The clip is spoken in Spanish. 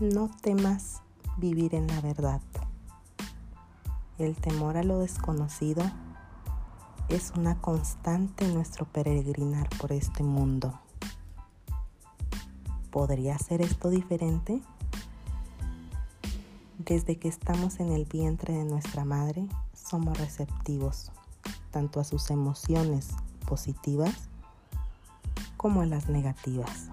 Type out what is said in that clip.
No temas vivir en la verdad. El temor a lo desconocido es una constante en nuestro peregrinar por este mundo. ¿Podría ser esto diferente? Desde que estamos en el vientre de nuestra madre, somos receptivos tanto a sus emociones positivas como a las negativas.